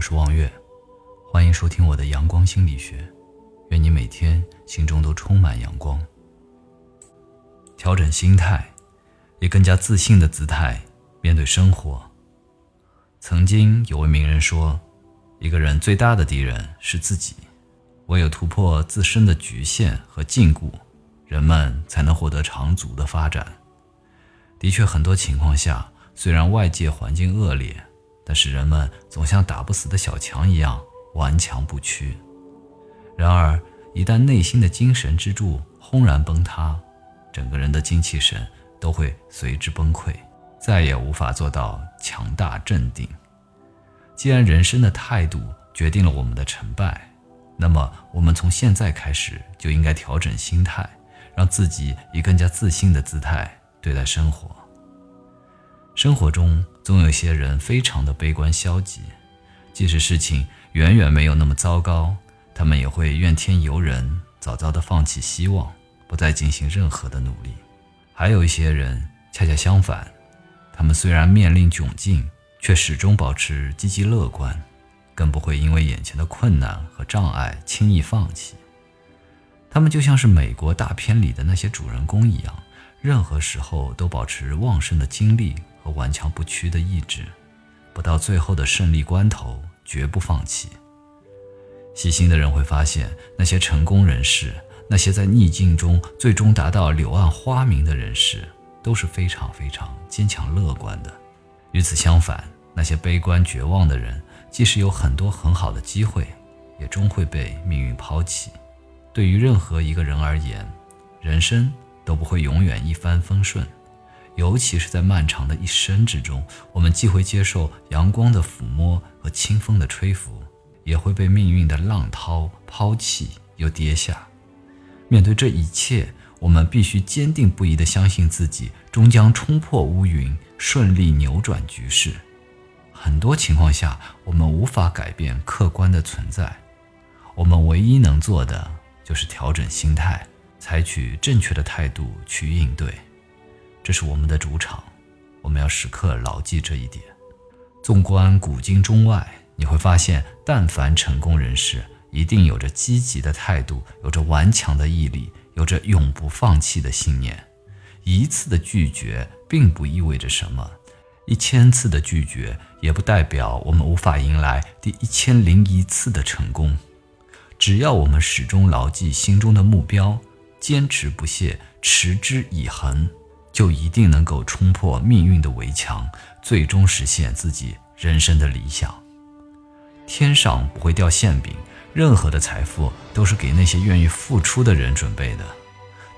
我是望月，欢迎收听我的阳光心理学。愿你每天心中都充满阳光。调整心态，以更加自信的姿态面对生活。曾经有位名人说：“一个人最大的敌人是自己，唯有突破自身的局限和禁锢，人们才能获得长足的发展。”的确，很多情况下，虽然外界环境恶劣，但是人们总像打不死的小强一样顽强不屈。然而，一旦内心的精神支柱轰然崩塌，整个人的精气神都会随之崩溃，再也无法做到强大镇定。既然人生的态度决定了我们的成败，那么我们从现在开始就应该调整心态，让自己以更加自信的姿态对待生活。生活中总有些人非常的悲观消极，即使事情远远没有那么糟糕，他们也会怨天尤人，早早的放弃希望，不再进行任何的努力。还有一些人恰恰相反，他们虽然面临窘境，却始终保持积极乐观，更不会因为眼前的困难和障碍轻易放弃。他们就像是美国大片里的那些主人公一样，任何时候都保持旺盛的精力。和顽强不屈的意志，不到最后的胜利关头绝不放弃。细心的人会发现，那些成功人士，那些在逆境中最终达到柳暗花明的人士，都是非常非常坚强乐观的。与此相反，那些悲观绝望的人，即使有很多很好的机会，也终会被命运抛弃。对于任何一个人而言，人生都不会永远一帆风顺。尤其是在漫长的一生之中，我们既会接受阳光的抚摸和清风的吹拂，也会被命运的浪涛抛弃又跌下。面对这一切，我们必须坚定不移地相信自己终将冲破乌云，顺利扭转局势。很多情况下，我们无法改变客观的存在，我们唯一能做的就是调整心态，采取正确的态度去应对。这是我们的主场，我们要时刻牢记这一点。纵观古今中外，你会发现，但凡成功人士，一定有着积极的态度，有着顽强的毅力，有着永不放弃的信念。一次的拒绝并不意味着什么，一千次的拒绝也不代表我们无法迎来第一千零一次的成功。只要我们始终牢记心中的目标，坚持不懈，持之以恒。就一定能够冲破命运的围墙，最终实现自己人生的理想。天上不会掉馅饼，任何的财富都是给那些愿意付出的人准备的。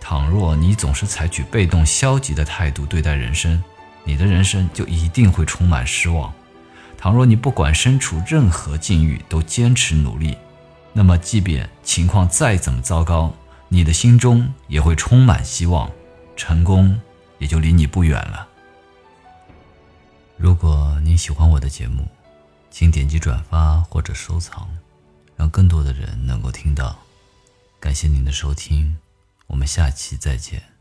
倘若你总是采取被动消极的态度对待人生，你的人生就一定会充满失望。倘若你不管身处任何境遇都坚持努力，那么即便情况再怎么糟糕，你的心中也会充满希望，成功。也就离你不远了。如果您喜欢我的节目，请点击转发或者收藏，让更多的人能够听到。感谢您的收听，我们下期再见。